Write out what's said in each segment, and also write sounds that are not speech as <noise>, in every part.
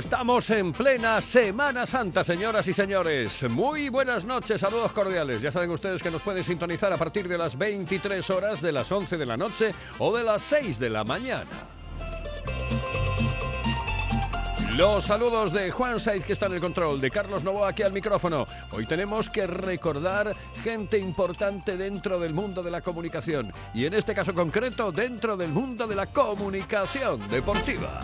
Estamos en plena Semana Santa, señoras y señores. Muy buenas noches, saludos cordiales. Ya saben ustedes que nos pueden sintonizar a partir de las 23 horas, de las 11 de la noche o de las 6 de la mañana. Los saludos de Juan Saiz, que está en el control, de Carlos Novoa aquí al micrófono. Hoy tenemos que recordar gente importante dentro del mundo de la comunicación y en este caso concreto dentro del mundo de la comunicación deportiva.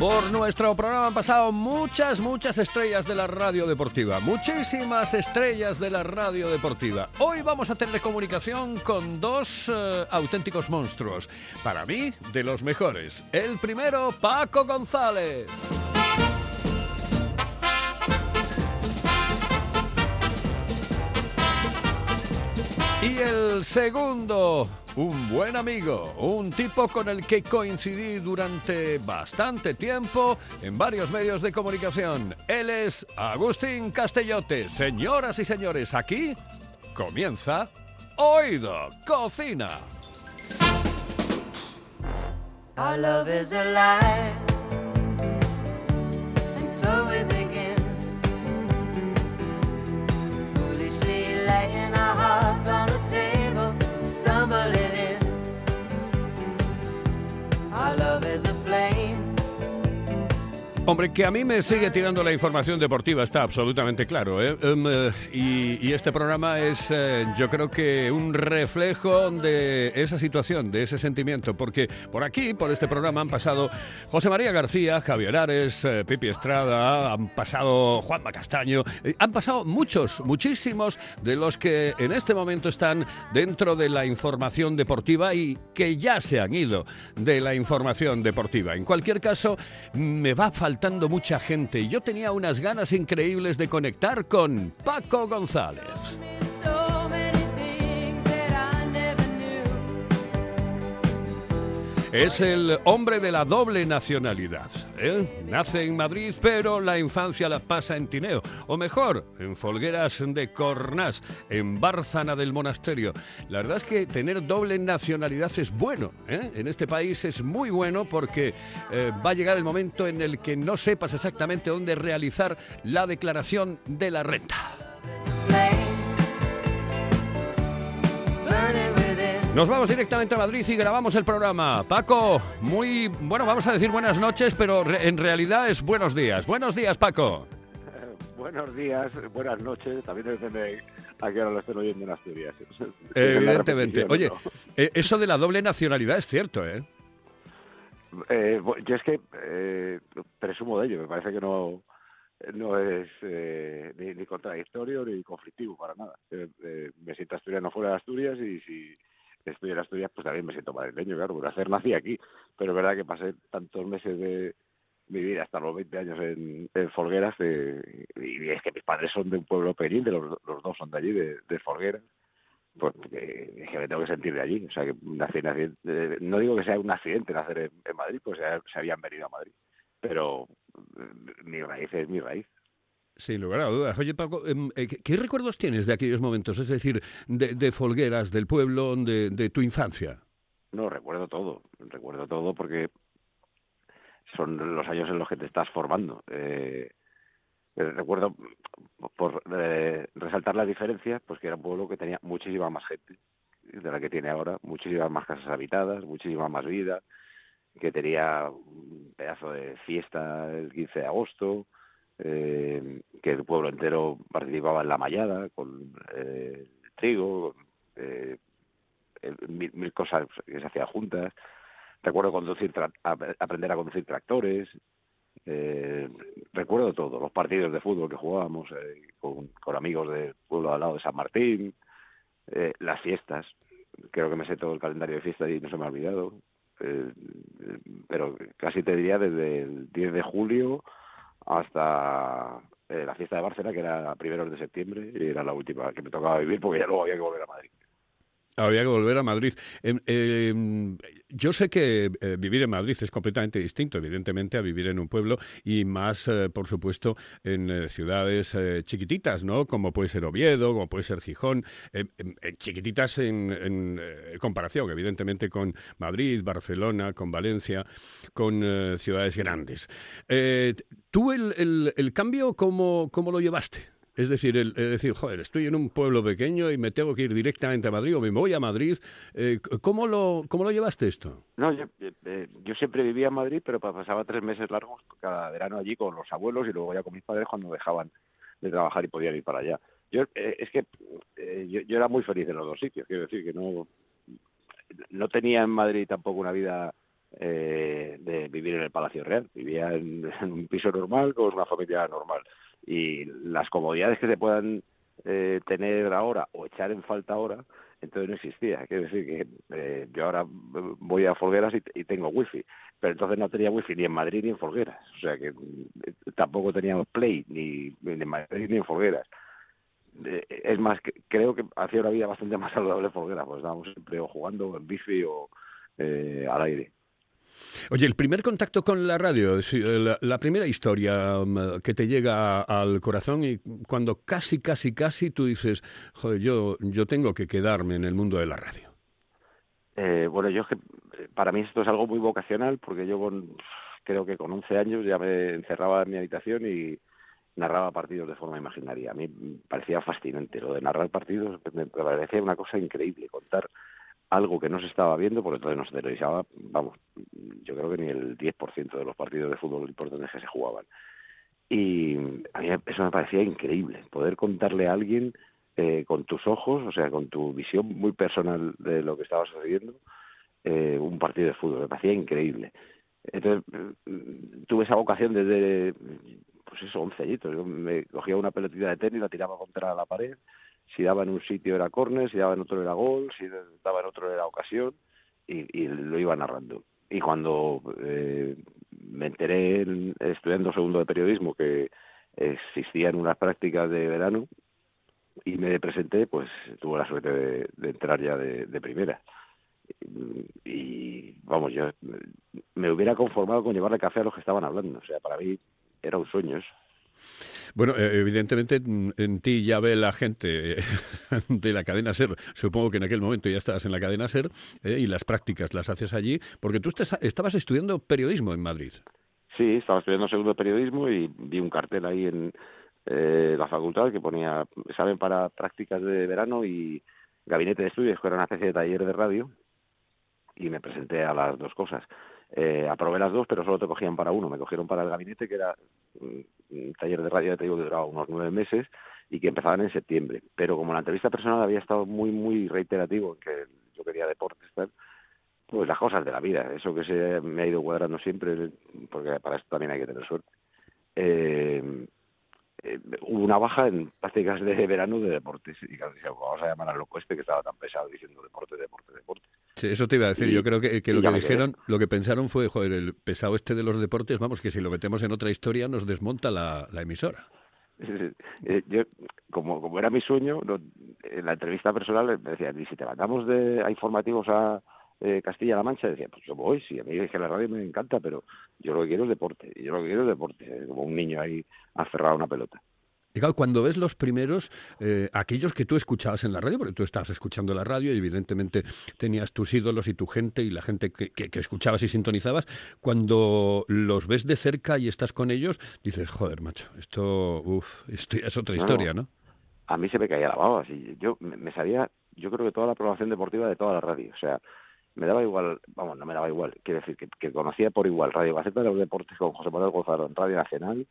Por nuestro programa han pasado muchas, muchas estrellas de la radio deportiva. Muchísimas estrellas de la radio deportiva. Hoy vamos a tener comunicación con dos eh, auténticos monstruos. Para mí, de los mejores. El primero, Paco González. Y el segundo, un buen amigo, un tipo con el que coincidí durante bastante tiempo en varios medios de comunicación. Él es Agustín Castellote. Señoras y señores, aquí comienza Oído Cocina. Hombre, que a mí me sigue tirando la información deportiva, está absolutamente claro. ¿eh? Em, eh, y, este programa es, eh, yo creo que un reflejo de esa situación, de ese sentimiento, porque por aquí, por este programa, han pasado José María García, Javier Ares, eh, Pipi Estrada, han pasado Juanma Castaño, han pasado muchos, muchísimos de los que en este momento están dentro de la información deportiva y que ya se han ido de la información deportiva. En cualquier caso, me va mucha gente y yo tenía unas ganas increíbles de conectar con Paco González. Es el hombre de la doble nacionalidad. ¿eh? Nace en Madrid, pero la infancia la pasa en Tineo. O mejor, en Folgueras de Cornás, en Bárzana del Monasterio. La verdad es que tener doble nacionalidad es bueno. ¿eh? En este país es muy bueno porque eh, va a llegar el momento en el que no sepas exactamente dónde realizar la declaración de la renta. Nos vamos directamente a Madrid y grabamos el programa. Paco, muy bueno, vamos a decir buenas noches, pero re- en realidad es buenos días. Buenos días, Paco. <laughs> Buenos días, buenas noches. También depende a qué hora lo estén oyendo en Asturias. <laughs> Evidentemente. Oye, eh, eso de la doble nacionalidad es cierto, ¿eh? Eh, yo es que eh, presumo de ello. Me parece que no, no es eh, ni, ni contradictorio ni conflictivo para nada. Eh, eh, me siento asturiano fuera de Asturias y si estoy en Asturias, pues también me siento madrileño, claro. Por hacer nací aquí. Pero es verdad que pasé tantos meses de mi vida hasta los 20 años en, en Folgueras eh, y es que mis padres son de un pueblo pequeñín, de los, dos son de allí, de, de. Pues que, es que me tengo que sentir de allí. O sea, que nací, nací- eh, no digo que sea un accidente nacer en, en Madrid, pues se, se habían venido a Madrid. Pero eh, mi raíz es mi raíz. Sin lugar a. Oye, Paco, em, eh, ¿qué, qué recuerdos tienes de aquellos momentos? Es decir, de, de Folgueras, del pueblo, de, de tu infancia. No, recuerdo todo. Recuerdo todo porque son los años en los que te estás formando. Eh, eh, recuerdo, por eh, resaltar las diferencias, pues que era un pueblo que tenía muchísima más gente de la que tiene ahora, muchísimas más casas habitadas, muchísima más vida, que tenía un pedazo de fiesta el 15 de agosto, eh, que el pueblo entero participaba en la mallada con eh, trigo, eh, mil, cosas que se hacían juntas. Recuerdo conducir tra- ap- aprender a conducir tractores. Eh, recuerdo todo, los partidos de fútbol que jugábamos eh, con, con amigos del pueblo al lado de San Martín, eh, las fiestas. Creo que me sé todo el calendario de fiestas y no se me ha olvidado. pero casi te diría desde el 10 de julio hasta eh, la fiesta de Barcelona, que era primeros de septiembre, y era la última que me tocaba vivir porque ya luego había que volver a Madrid. Había que volver a Madrid. Em, em, yo sé que eh, vivir en Madrid es completamente distinto, evidentemente, a vivir en un pueblo y más, eh, por supuesto, en eh, ciudades chiquititas, ¿no? Como puede ser Oviedo, como puede ser Gijón, em, chiquititas en, en, comparación, evidentemente, con Madrid, Barcelona, con Valencia, con ciudades grandes. ¿Tú el, el- el cambio cómo, cómo lo llevaste? Es decir, el, decir, joder, estoy en un pueblo pequeño y me tengo que ir directamente a Madrid o me voy a Madrid. Eh, ¿cómo, lo, ¿Cómo lo llevaste esto? No, yo, eh, yo siempre vivía en Madrid, pero pa- pasaba tres meses largos cada verano allí con los abuelos y luego ya con mis padres cuando dejaban de trabajar y podían ir para allá. Yo eh, es que eh, yo, era muy feliz en los dos sitios, quiero decir que no no tenía en Madrid tampoco una vida eh, de vivir en el Palacio Real, vivía en un piso normal con una familia normal y las comodidades que se puedan eh, tener ahora o echar en falta ahora entonces no existía. Quiero decir que eh, yo ahora voy a Folgueras y, y tengo wifi, pero entonces no tenía wifi ni en Madrid ni en Folgueras. O sea que eh, tampoco teníamos Play ni, en Madrid ni en Folgueras. Es más, que, creo que hacía una vida bastante más saludable Folgueras, pues estábamos siempre o jugando en bici o eh, al aire. Oye, el primer contacto con la radio, eh, la, primera historia um, que te llega al corazón y cuando casi, casi, casi tú dices, joder, yo, yo tengo que quedarme en el mundo de la radio. Eh, bueno, yo eh, para mí esto es algo muy vocacional porque yo con, creo que con 11 años ya me encerraba en mi habitación y narraba partidos de forma imaginaria. A mí me parecía fascinante lo de narrar partidos, me parecía una cosa increíble, contar algo que no se estaba viendo, porque entonces no se televisaba, vamos, yo creo que ni el 10% de los partidos de fútbol importantes que se jugaban. Y a mí eso me parecía increíble, poder contarle a alguien eh, con tus ojos, o sea, con tu visión muy personal de lo que estaba sucediendo, eh, un partido de fútbol, me parecía increíble. Entonces, mm, tuve esa vocación desde, pues eso, 11 añitos. Yo me cogía una pelotita de tenis, la tiraba contra la pared, si daba en un sitio era córner, si daba en otro era gol, si daba en otro era ocasión, y, lo iba narrando. Y cuando eh, me enteré en- estudiando segundo de periodismo que existían unas prácticas de verano y me presenté, pues tuve la suerte de, de entrar ya de, de primera. Y vamos, yo me hubiera conformado con llevarle café a los que estaban hablando. O sea, para mí era un sueño eso. Bueno, eh, evidentemente mm, en ti ya ve la gente eh, <laughs> de la cadena SER. Supongo que en aquel momento ya estabas en la cadena SER eh, y las prácticas las haces allí, porque tú estabas estudiando periodismo en Madrid. Sí, estaba estudiando segundo periodismo y vi un cartel ahí en eh, la facultad que ponía examen para prácticas de verano y gabinete de estudios, que era una especie de taller de radio, y me presenté a las dos cosas. Eh, aprobé las dos, pero solo te cogían para uno. Me cogieron para el gabinete, que era un taller de radio, te digo, que duraba unos nueve meses y que empezaban en septiembre. Pero como la entrevista personal había estado muy, muy reiterativo en que yo quería deportes, tal, pues las cosas de la vida, eso que se me ha ido cuadrando siempre, porque para esto también hay que tener suerte. Eh, eh, hubo una baja en prácticas de verano de deportes. Y claro, vamos a llamar al loco este que estaba tan pesado diciendo deporte, deporte, deporte. Sí, eso te iba a decir. Y- Yo creo que, lo que quedé. dijeron, lo que pensaron fue, joder, el pesado este de los deportes, vamos, que si lo metemos en otra historia nos desmonta la, la emisora. <laughs> Eh, yo, como, como era mi sueño, no- en la entrevista personal me decían, y si te mandamos de, a informativos a eh, Castilla-La Mancha, decía, pues yo voy, sí, a mí es que la radio me encanta, pero yo lo que quiero es deporte, yo lo que quiero es deporte, eh, como un niño ahí aferrado a una pelota. Y claro, cuando ves los primeros, eh, aquellos que tú escuchabas en la radio, porque tú estabas escuchando la radio y evidentemente tenías tus ídolos y tu gente y la gente que, que- que escuchabas y sintonizabas, cuando los ves de cerca y estás con ellos, dices, joder, macho, esto, uf, esto ya es otra No, historia, ¿no? a mí se me caía la baba. así, yo me, me sabía, yo creo que toda la programación deportiva de toda la radio. O sea, me daba igual, vamos, no me daba igual. Quiero decir que, conocía por igual Radio Gaceta de los Deportes con José Manuel Gonzalo en Radio Nacional,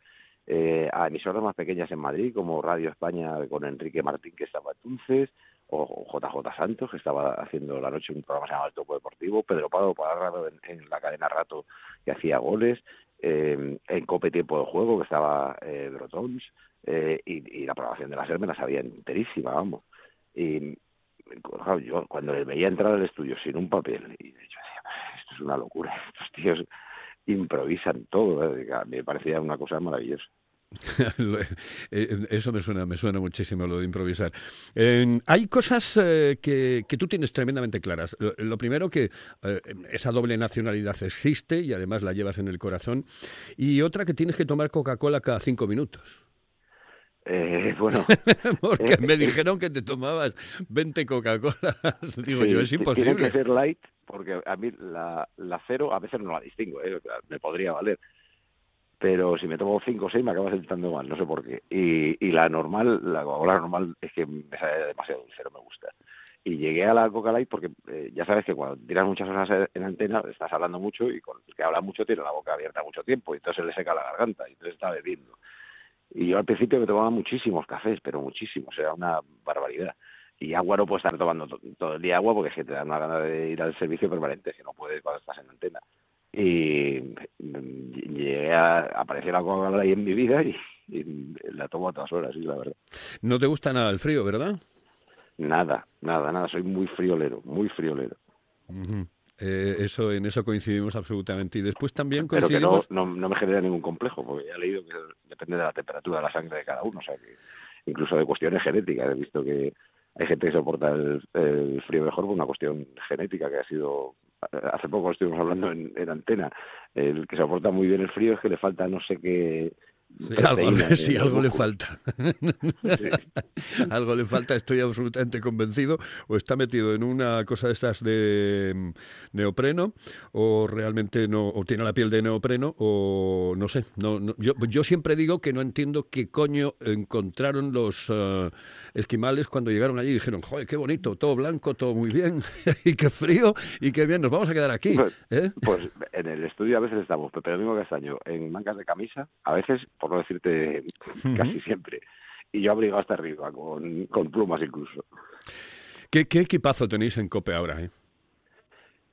eh, a emisoras más pequeñas en Madrid, como Radio España con Enrique Martín, que estaba entonces, o JJ Santos, que estaba haciendo la noche un programa que se llama El Topo Deportivo, Pedro Pado Parrado en, en la cadena Rato, que hacía goles, eh, en Cope Tiempo de Juego, que estaba eh, Brotons, eh, y, y la programación de la SER me la sabía enterísima, vamos. Y yo cuando les veía entrar al estudio sin un papel, y yo decía, esto es una locura. <laughs> Estos tíos improvisan todo. ¿eh? Me parecía una cosa maravillosa. Lo- <laughs> eh, Eso me suena, me suena muchísimo lo de improvisar. Eh, hay cosas eh, que, que tú tienes tremendamente claras. Lo, primero que eh, esa doble nacionalidad existe y además la llevas en el corazón. Y otra que tienes que tomar Coca-Cola cada cinco minutos. Eh, <laughs> bueno, <laughs> Porque Eh, me eh, dijeron que te tomabas 20 Coca-Colas. <laughs> Digo yo, es imposible. que ser light, porque a mí la, la cero a veces no la distingo, ¿eh? me podría valer. Pero si me tomo cinco o seis me acaba sentando mal, no sé por qué. Y, y la normal, la Coca-Cola normal es que me sale demasiado dulce, no me gusta. Y llegué a la Coca Light porque ya sabes que cuando tiras muchas horas en antena estás hablando mucho y con el que habla mucho tiene la boca abierta mucho tiempo y entonces le seca la garganta y entonces está bebiendo. Y yo al principio me tomaba muchísimos cafés, pero muchísimos, era una barbaridad. Y agua no puedes estar tomando to- todo el día agua porque es que te da una gana de ir al servicio permanente, que no puedes cuando estás en antena. Y mm, llegué a aparecer la Coca-Cola ahí en mi vida y, y la tomo a todas horas, sí, la verdad. No te gusta nada el frío, ¿verdad? Nada, nada, nada, soy muy friolero, muy friolero. Eh, eso, en eso coincidimos absolutamente. Y después también Pero que no, coincidimos... no, no me genera ningún complejo, porque ya he leído que depende de la temperatura de la sangre de cada uno, o sea que incluso de cuestiones genéticas. He visto que hay gente que soporta el, el frío mejor por una cuestión genética que ha sido. Hace poco estuvimos hablando en, en antena. El que soporta muy bien el frío es que le falta no sé qué. Sí, algo, sí, algo le falta. Sí. algo le falta, estoy absolutamente convencido. O está metido en una cosa de estas de mm, neopreno, o realmente no, o tiene la piel de neopreno, o no sé. No, no- yo, yo siempre digo que no entiendo qué coño encontraron los eh, esquimales cuando llegaron allí y dijeron, joder, qué bonito, todo blanco, todo muy bien, <laughs> y qué frío, y qué bien, nos vamos a quedar aquí. ¿eh? Pues en el estudio a veces estamos, Pepe Domingo Castaño, en mangas de camisa, a veces, por no decirte casi siempre. Y yo abrigado hasta arriba, con, con plumas incluso. ¿Qué, qué equipazo tenéis en Cope ahora? ¿eh?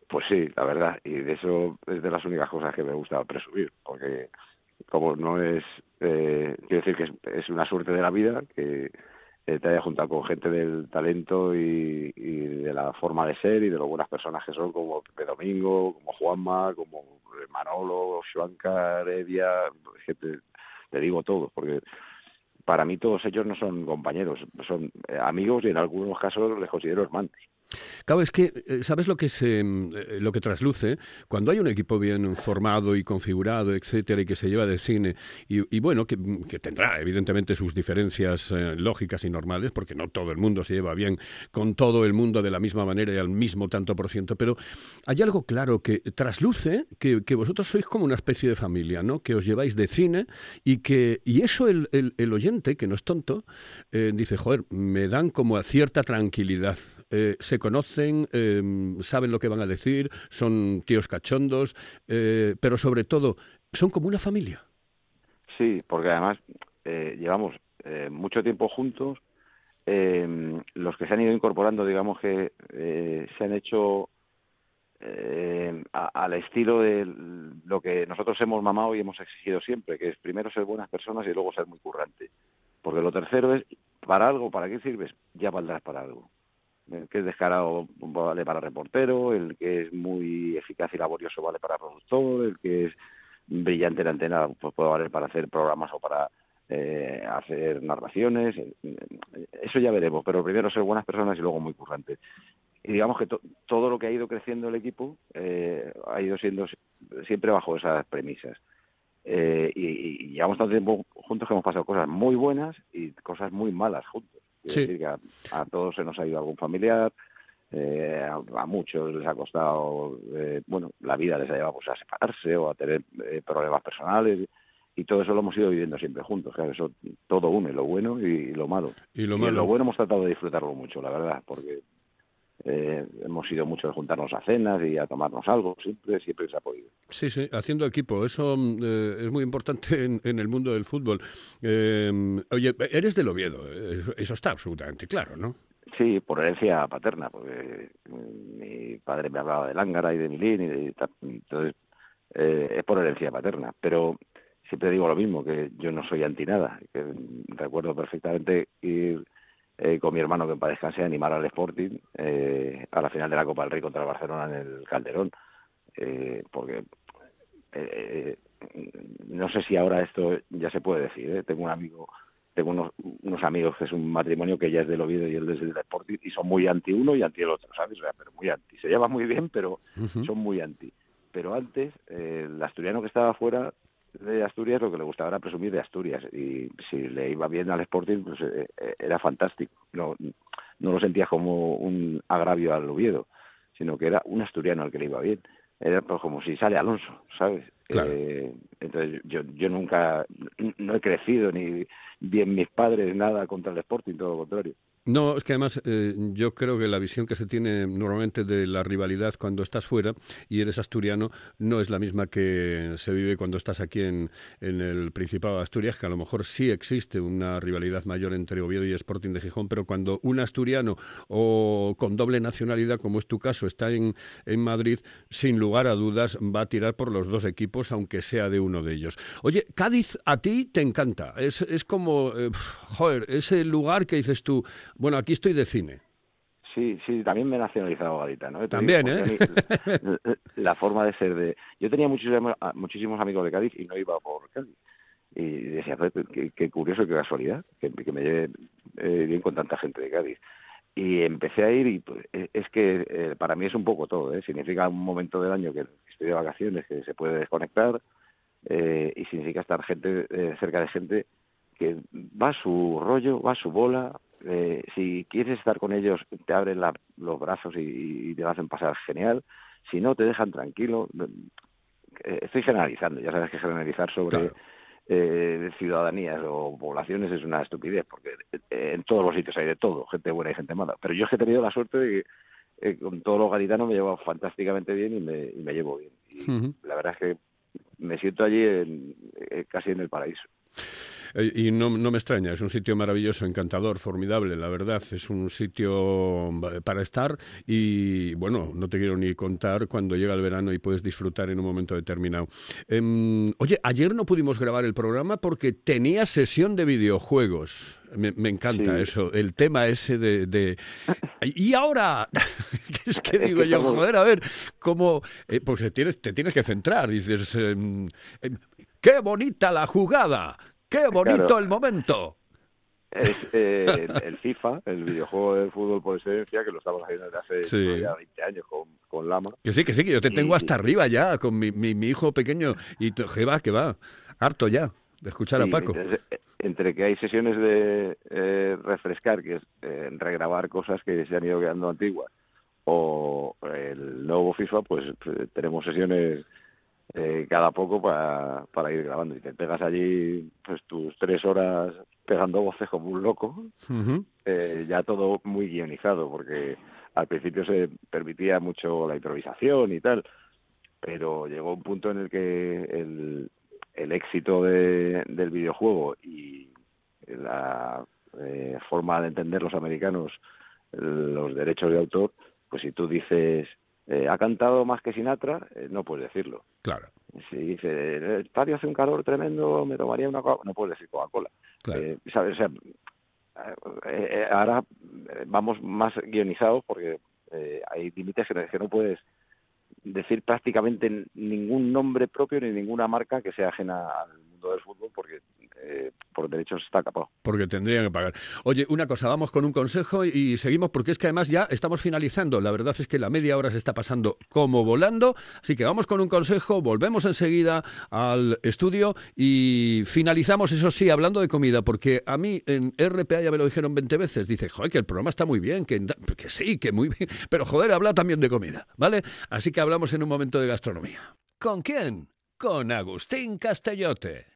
Pues sí, la verdad, y de eso es de las únicas cosas que me gusta presumir, porque como no es, eh, quiero decir que es, es una suerte de la vida que eh, te haya juntado con gente del talento y, y de la forma de ser y de lo buenas personas que son, como Pepe Domingo, como Juanma, como Manolo, Xuanca, Heredia, gente, te digo todo, porque para mí todos ellos no son compañeros, son eh, amigos y en algunos casos les considero hermanos. Claro, es que, eh, ¿sabes lo que se, mm, eh, lo que trasluce? Cuando hay un equipo bien formado y configurado, etcétera, y que se lleva de cine, y, bueno, que, mm, que tendrá evidentemente sus diferencias eh, lógicas y normales, porque no todo el mundo se lleva bien con todo el mundo de la misma manera y al mismo tanto por ciento, pero hay algo claro que trasluce que, vosotros sois como una especie de familia, ¿no? Que os lleváis de cine y que, y eso el, el- oyente, que no es tonto, dice, joder, me dan como a cierta tranquilidad. Conocen, eh, saben lo que van a decir, son tíos cachondos, eh, pero sobre todo, son como una familia. Sí, porque además eh, llevamos eh, mucho tiempo juntos. eh, los que se han ido incorporando, digamos que se han hecho eh, a- al estilo de lo que nosotros hemos mamado y hemos exigido siempre, que es primero ser buenas personas y luego ser muy currante. Porque lo tercero es, para algo, ¿para qué sirves? Ya valdrás para algo. El que es descarado vale para reportero, el que es muy eficaz y laborioso vale para productor, el que es brillante en antena pues puede valer para hacer programas o para eh, hacer narraciones. eh, Eso ya veremos, pero primero ser buenas personas y luego muy currantes. Y digamos que to- todo lo que ha ido creciendo el equipo eh, ha ido siendo si- siempre bajo esas premisas. Eh, y- y llevamos tanto tiempo juntos que hemos pasado cosas muy buenas y cosas muy malas juntos. Sí. decir que a, a todos se nos ha ido algún familiar, eh, a, a muchos les ha costado, eh, bueno, la vida les ha llevado pues, a separarse o a tener eh, problemas personales y todo eso lo hemos ido viviendo siempre juntos. Claro, eso todo une, lo bueno y lo malo. Y lo Y malo. lo bueno hemos tratado de disfrutarlo mucho, la verdad, porque eh, hemos ido mucho de juntarnos a cenas y a tomarnos algo, siempre, siempre se ha podido. Sí, sí, haciendo equipo. Eso mm, eh, es muy importante en, en el mundo del fútbol. Eh, oye, eres del Oviedo. eh, Eso está absolutamente claro, ¿no? Sí, por herencia paterna, porque mm, mi padre me hablaba de Lángara y de Milín, y de, entonces eh, es por herencia paterna. Pero siempre digo lo mismo, que yo no soy anti nada. Que recuerdo perfectamente ir eh, con mi hermano que paz descanse animar al Sporting eh, a la final de la Copa del Rey contra el Barcelona en el Calderón. eh, porque eh, no sé si ahora esto ya se puede decir. ¿eh? Tengo un amigo, tengo unos, unos amigos que es un matrimonio que ya es del Oviedo y él es del Deportivo y son muy anti uno y anti el otro, ¿sabes? O sea, pero muy anti. Se llevan muy bien, pero son muy anti. Pero antes, eh, el asturiano que estaba fuera de Asturias lo que le gustaba era presumir de Asturias y si le iba bien al Sporting pues eh, eh, era fantástico. No no lo sentía como un agravio al Oviedo sino que era un asturiano al que le iba bien. Era pues, como si sale Alonso sabes Claro. Eh, entonces yo yo nunca no he crecido ni bien mis padres nada contra el Sporting todo lo contrario No, es que además eh, yo creo que la visión que se tiene normalmente de la rivalidad cuando estás fuera y eres asturiano no es la misma que se vive cuando estás aquí en, en el Principado de Asturias, que a lo mejor sí existe una rivalidad mayor entre Oviedo y Sporting de Gijón, pero cuando un asturiano o con doble nacionalidad, como es tu caso, está en, en Madrid, sin lugar a dudas va a tirar por los dos equipos, aunque sea de uno de ellos. Oye, Cádiz a ti te encanta, es, es como, eh, joder, ese lugar que dices tú, bueno, aquí estoy de cine. Sí, sí, también me he nacionalizado gaditano. ¿eh? También, ¿eh? La, la forma de ser de... Yo tenía muchísimos, muchísimos amigos de Cádiz y no iba por Cádiz. Y decía, "Joder, qué, qué curioso, qué casualidad, que, que me lleve eh, bien con tanta gente de Cádiz. Y empecé a ir y pues, eh, es que eh, para mí es un poco todo. ¿eh? Significa un momento del año que estoy de vacaciones, que se puede desconectar eh, y significa estar gente eh, cerca de gente que va a su rollo, va a su bola. Eh, si quieres estar con ellos, te abren la- los brazos y, y te hacen pasar genial. Si no, te dejan tranquilo. Eh, Estoy generalizando, ya sabes que generalizar sobre Claro. eh, ciudadanías o poblaciones es una estupidez, porque eh, en todos los sitios hay de todo, gente buena y gente mala. Pero yo es que he tenido la suerte de que eh, con todos los gaditanos me he llevado fantásticamente bien y me, y me llevo bien. Y la verdad es que me siento allí en- casi en el paraíso. Eh, Y no, no me extraña, es un sitio maravilloso, encantador, formidable, la verdad. Es un sitio para estar y, bueno, no te quiero ni contar cuando llega el verano y puedes disfrutar en un momento determinado. Em, oye, ayer no pudimos grabar el programa porque tenía sesión de videojuegos. Me, me encanta Sí. eso, el tema ese de... de- <laughs> Y ahora, <laughs> es que digo yo, joder, a ver, cómo... eh, pues te tienes, te tienes que centrar, dices... em, em, ¡Qué bonita la jugada! ¡Qué bonito Claro. el momento! Es eh, el, <laughs> el FIFA, el videojuego de fútbol por excelencia, que lo estamos haciendo desde hace Sí. ya 20 años con, con Lama. Que sí, que sí, que yo te tengo Y- hasta arriba ya con mi, mi, mi hijo pequeño y que va, que va, harto ya de escuchar a Paco. entonces, eh, entre que hay sesiones de eh, refrescar, que es eh, regrabar cosas que se han ido quedando antiguas, o el nuevo FIFA, pues eh, tenemos sesiones eh, cada poco para, para ir grabando. Y te pegas allí pues tus tres horas pegando voces como un loco, eh, ya todo muy guionizado, porque al principio se permitía mucho la improvisación y tal, pero llegó un punto en el que el, el éxito de- del videojuego y la eh, forma de entender los americanos los derechos de autor, pues si tú dices eh, ha cantado más que Sinatra, eh, no puedes decirlo. Claro, Si dice el estadio hace un calor tremendo, me tomaría una Coca-Cola, no puedes decir Coca-Cola. claro. Eh, ¿sabes? O sea, eh, ahora vamos más guionizados porque eh, hay límites que, que no puedes decir prácticamente ningún nombre propio ni ninguna marca que sea ajena al mundo del fútbol porque eh, por derechos está capaz. Porque tendrían que pagar. Oye, una cosa, vamos con un consejo y seguimos porque es que además ya estamos finalizando. La verdad es que la media hora se está pasando como volando. Así que vamos con un consejo, volvemos enseguida al estudio y finalizamos, eso sí, hablando de comida, porque a mí en RPA ya me lo dijeron 20 veces. Dice, joder, que el programa está muy bien, que, que sí, que muy bien. <laughs> Pero joder, habla también de comida, ¿vale? Así que hablamos en un momento de gastronomía. ¿Con quién? Con Agustín Castellote.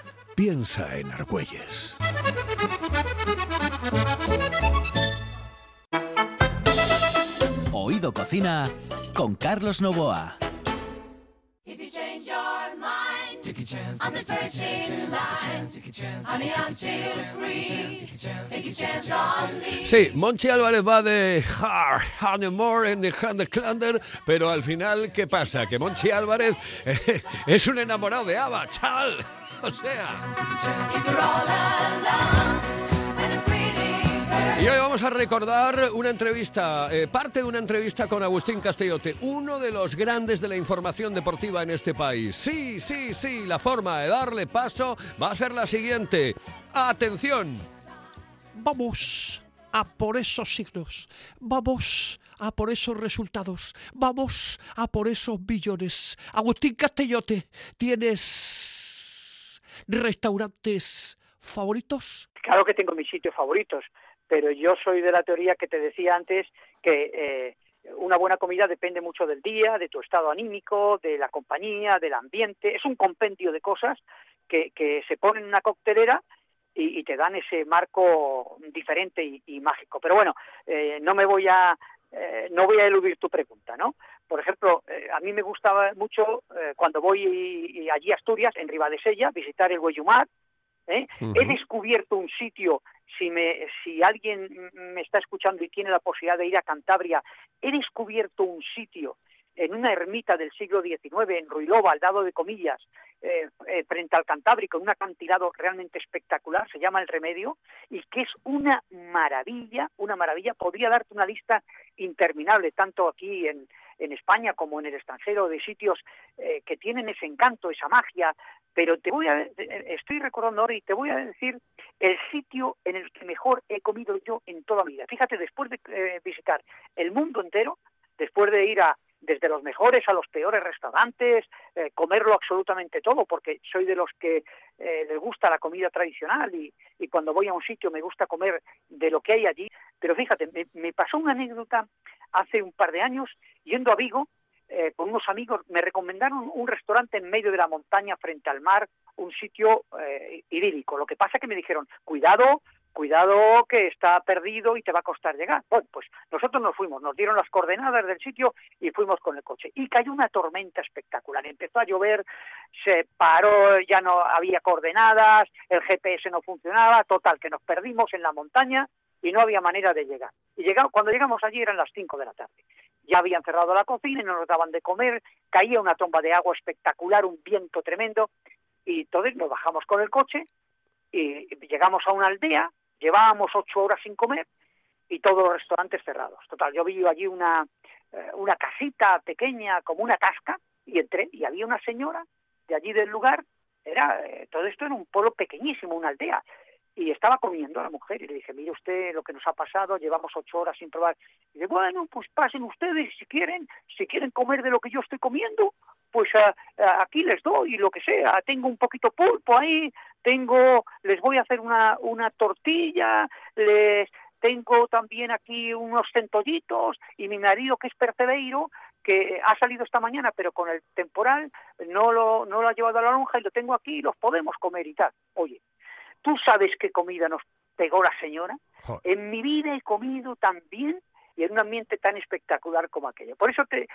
Piensa en Argüelles. Oído Cocina con Carlos Novoa. If you change your I'm the first in line. Honey, I'm still free. Take a chance on me. Sí, Monchi Álvarez va de Hard, Honeymoon en The Hand Clander, pero al final, ¿qué pasa? Que Monchi Álvarez eh, <laughs> es un enamorado de Ava, chal. O sea. Y hoy vamos a recordar una entrevista, eh, parte de una entrevista con Agustín Castellote, uno de los grandes de la información deportiva en este país. Sí, sí, sí, la forma de darle paso va a ser la siguiente. Atención. Vamos a por esos signos. Vamos a por esos resultados. Vamos a por esos billones. Agustín Castellote, ¿tienes restaurantes favoritos? Claro que tengo mis sitios favoritos, pero yo soy de la teoría que te decía antes que eh, una buena comida depende mucho del día, de tu estado anímico, de la compañía, del ambiente. Es un compendio de cosas que, se ponen en una coctelera y, te dan ese marco diferente y, y mágico. Pero bueno, eh, no me voy a eh, no voy a eludir tu pregunta, ¿no? Por ejemplo, eh, a mí me gustaba mucho eh, cuando voy y- y allí a Asturias, en Ribadesella, visitar el. Ujú. He descubierto un sitio, si, me, si alguien me está escuchando y tiene la posibilidad de ir a Cantabria, he descubierto un sitio en una ermita del siglo XIX, en Ruilova, al lado de Comillas, eh, eh, frente al Cantábrico, en un acantilado realmente espectacular, se llama El Remedio, y que es una maravilla, una maravilla. Podría darte una lista interminable, tanto aquí en, España como en el extranjero, de sitios eh, que tienen ese encanto, esa magia, pero te voy a, estoy recordando ahora y te voy a decir el sitio en el que mejor he comido yo en toda mi vida. Fíjate, después de visitar el mundo entero, después de ir a desde los mejores a los peores restaurantes, eh, comerlo absolutamente todo, porque soy de los que eh, les gusta la comida tradicional y, y cuando voy a un sitio me gusta comer de lo que hay allí. Pero fíjate, me, me pasó una anécdota hace un par de años yendo a Vigo eh, con unos amigos, me recomendaron un restaurante en medio de la montaña frente al mar, un sitio eh, idílico. Lo que pasa que me dijeron, cuidado, cuidado que está perdido y te va a costar llegar. Bueno, pues nosotros nos fuimos, nos dieron las coordenadas del sitio y fuimos con el coche. Y cayó una tormenta espectacular. Empezó a llover, se paró, ya no había coordenadas, el GPS no funcionaba, total, que nos perdimos en la montaña y no había manera de llegar. Y llegamos, cuando llegamos allí eran las 5 de la tarde. Ya habían cerrado la cocina y no nos daban de comer, caía una tomba de agua espectacular, un viento tremendo, y entonces nos bajamos con el coche y llegamos a una aldea, llevábamos ocho horas sin comer y todos los restaurantes cerrados. Total, yo vi allí una, eh, una casita pequeña, como una tasca, y entré y había una señora de allí del lugar, era eh, todo esto era un pueblo pequeñísimo, una aldea, y estaba comiendo la mujer y le dije, mire usted lo que nos ha pasado, llevamos ocho horas sin probar. Y dice, bueno, pues pasen ustedes si quieren, si quieren comer de lo que yo estoy comiendo, pues aquí les doy lo que sea, tengo un poquito pulpo ahí, tengo, les voy a hacer una, una tortilla, les tengo también aquí unos centollitos y mi marido que es percebeiro que ha salido esta mañana pero con el temporal no lo, no lo ha llevado a la lonja y lo tengo aquí y los podemos comer y tal. Oye, ¿tú sabes qué comida nos pegó la señora? Joder. En mi vida he comido tan bien y en un ambiente tan espectacular como aquello. Por eso te,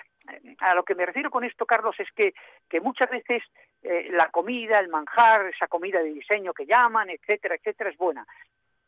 a lo que me refiero con esto, Carlos, es que, que muchas veces eh, la comida, el manjar, esa comida de diseño que llaman, etcétera, etcétera, es buena.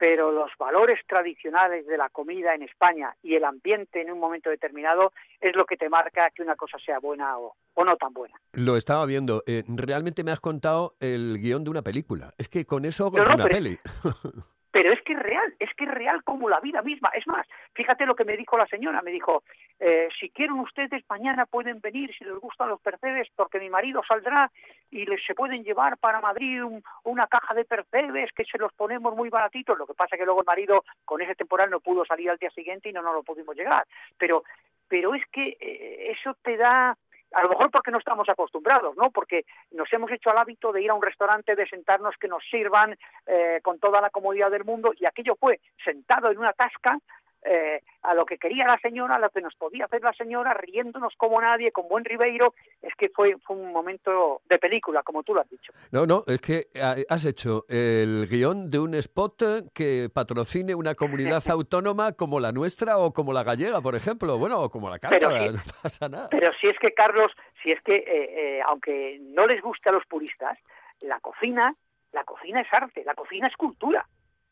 Pero los valores tradicionales de la comida en España y el ambiente en un momento determinado es lo que te marca que una cosa sea buena o, o no tan buena. Lo estaba viendo. Eh, realmente me has contado el guion de una película. Es que con eso no, una pero- peli. <laughs> pero es que es real, es que es real como la vida misma. Es más, fíjate lo que me dijo la señora, me dijo, eh, si quieren ustedes mañana pueden venir, si les gustan los percebes, porque mi marido saldrá y les se pueden llevar para Madrid un- una caja de percebes que se los ponemos muy baratitos. Lo que pasa que luego el marido con ese temporal no pudo salir al día siguiente y no nos lo pudimos llegar. Pero, pero es que eh, eso te da a lo mejor porque no estamos acostumbrados, ¿no? Porque nos hemos hecho al hábito de ir a un restaurante, de sentarnos, que nos sirvan eh, con toda la comodidad del mundo, y aquello fue sentado en una tasca, eh, a lo que quería la señora, a lo que nos podía hacer la señora, riéndonos como nadie, con buen Ribeiro, es que fue, fue un momento de película, como tú lo has dicho. No, no, es que ah, has hecho el guion de un spot que patrocine una comunidad <laughs> autónoma como la nuestra o como la gallega, por ejemplo, bueno, o como la cántabra, sí. no pasa nada. Pero si es que, Carlos, si es que, eh, eh, aunque no les guste a los puristas, la cocina, la cocina es arte, la cocina es cultura,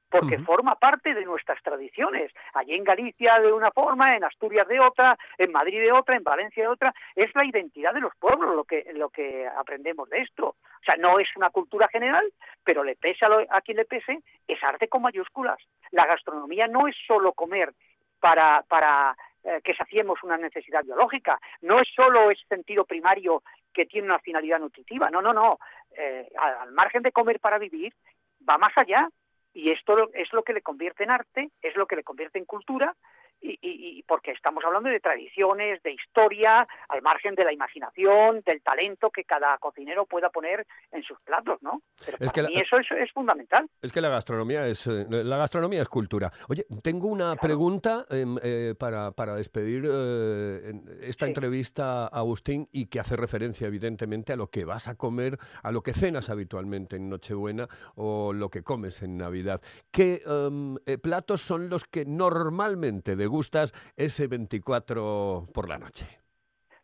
porque forma parte de nuestras tradiciones. Allí en Galicia de una forma, en Asturias de otra, en Madrid de otra, en Valencia de otra. Es la identidad de los pueblos lo que, lo que aprendemos de esto. O sea, no es una cultura general, pero le pese a, lo- a quien le pese, es arte con mayúsculas. La gastronomía no es solo comer para, para eh, que saciemos una necesidad biológica, no es solo ese sentido primario que tiene una finalidad nutritiva, no, no, no. Eh, al, al margen de comer para vivir, va más allá. Y esto es lo que le convierte en arte, es lo que le convierte en cultura, y, y- y porque estamos hablando de tradiciones, de historia, al margen de la imaginación, del talento que cada cocinero pueda poner en sus platos, ¿no? Pero Es para que la- mí eso es, es fundamental. Es que la gastronomía es eh, la gastronomía es cultura. Oye, tengo una pregunta em, eh, para, para despedir eh, esta Sí. entrevista, Agustín, y que hace referencia evidentemente a lo que vas a comer, a lo que cenas habitualmente en Nochebuena o lo que comes en Navidad. ¿Qué em, eh, platos son los que normalmente degustas ese 24 por la noche?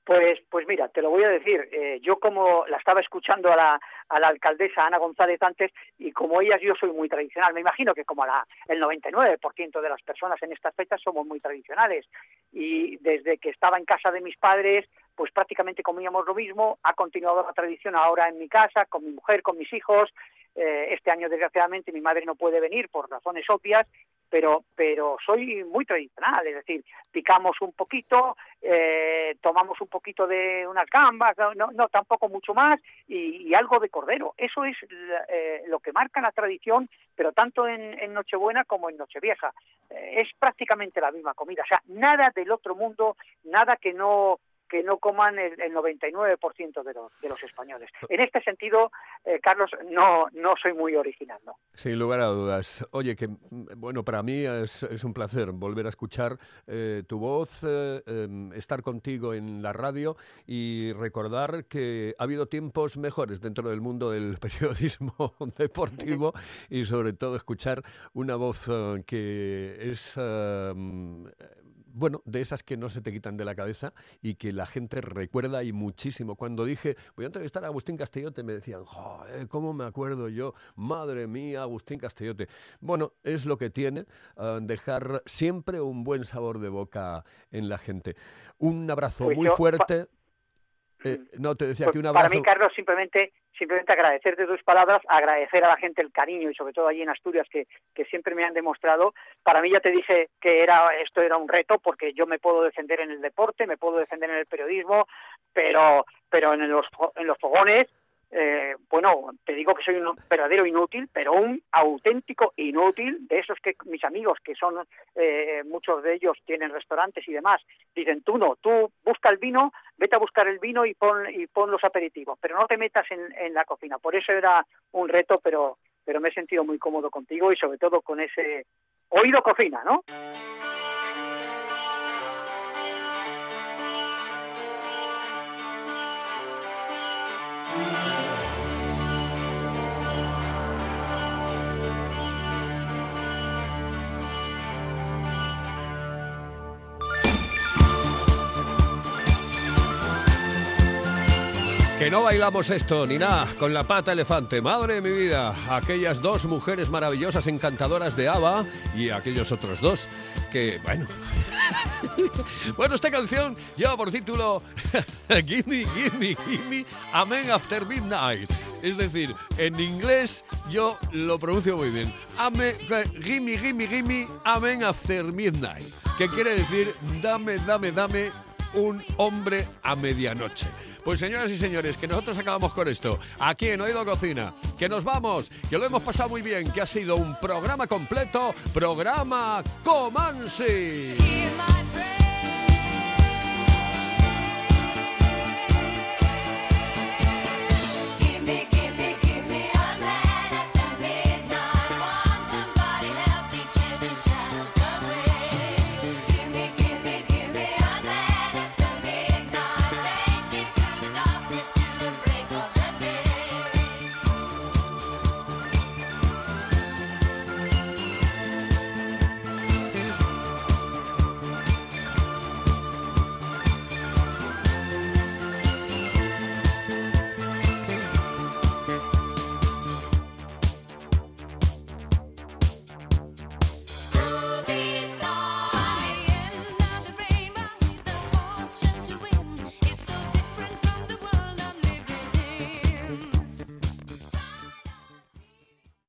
Pues, pues mira, te lo voy a decir. eh, yo como la estaba escuchando a la, a la alcaldesa Ana González antes y como ellas yo soy muy tradicional. Me imagino que como la, el 99% de las personas en estas fechas somos muy tradicionales. Y desde que estaba en casa de mis padres, pues prácticamente comíamos lo mismo. Ha continuado la tradición ahora en mi casa, con mi mujer, con mis hijos. Eh, este año, desgraciadamente, mi madre no puede venir por razones obvias, pero, pero soy muy tradicional. Es decir, picamos un poquito, eh, tomamos un poquito de unas gambas, no, no, tampoco mucho más, y, algo de cordero. Eso es eh, lo que marca la tradición, pero tanto en, en Nochebuena como en Nochevieja. Es prácticamente la misma comida. O sea, nada del otro mundo, nada que no que no coman el, el 99% de los, de los españoles. En este sentido, eh, Carlos, no, no soy muy original. Sin lugar a dudas. Oye, que mm, bueno, para mí es, un placer volver a escuchar eh, tu voz, eh, em, estar contigo en la radio y recordar que ha habido tiempos mejores dentro del mundo del <laughs> periodismo deportivo y sobre todo escuchar una voz que es... bueno, de esas que no se te quitan de la cabeza y que la gente recuerda y muchísimo. Cuando dije, voy a entrevistar a Agustín Castellote, me decían, joder, ¿cómo me acuerdo yo? Madre mía, Agustín Castellote. Bueno, es lo que tiene eh, dejar siempre un buen sabor de boca en la gente. Un abrazo Pues muy yo, fuerte. Eh, no, te decía Pues que un para abrazo... mí, Carlos, simplemente, simplemente agradecerte tus palabras, agradecer a la gente el cariño y sobre todo allí en Asturias que, que siempre me han demostrado. Para mí ya te dije que era esto era un reto porque yo me puedo defender en el deporte, me puedo defender en el periodismo, pero pero en los en los fogones eh, bueno, te digo que soy un verdadero inútil, pero un auténtico inútil de esos que mis amigos, que son eh, muchos de ellos tienen restaurantes y demás, dicen tú no, tú busca el vino, vete a buscar el vino y pon, y pon los aperitivos, pero no te metas en, en la cocina. Por eso era un reto, pero, pero me he sentido muy cómodo contigo y sobre todo con ese oído cocina, ¿no? No bailamos esto ni nada con la pata elefante. Madre de mi vida, aquellas dos mujeres maravillosas, encantadoras de ABBA y aquellos otros dos que, bueno. <laughs> bueno, esta canción lleva por título <laughs> Gimme, Gimme, Gimme, Amen After Midnight. Es decir, en inglés yo lo pronuncio muy bien. Ame, gimme, gimme, gimme, Amen After Midnight. Que quiere decir, dame, dame, dame un hombre a medianoche. Pues señoras y señores, que nosotros acabamos con esto, aquí en Oído Cocina, que nos vamos, que lo hemos pasado muy bien, que ha sido un programa completo, programa Comansi.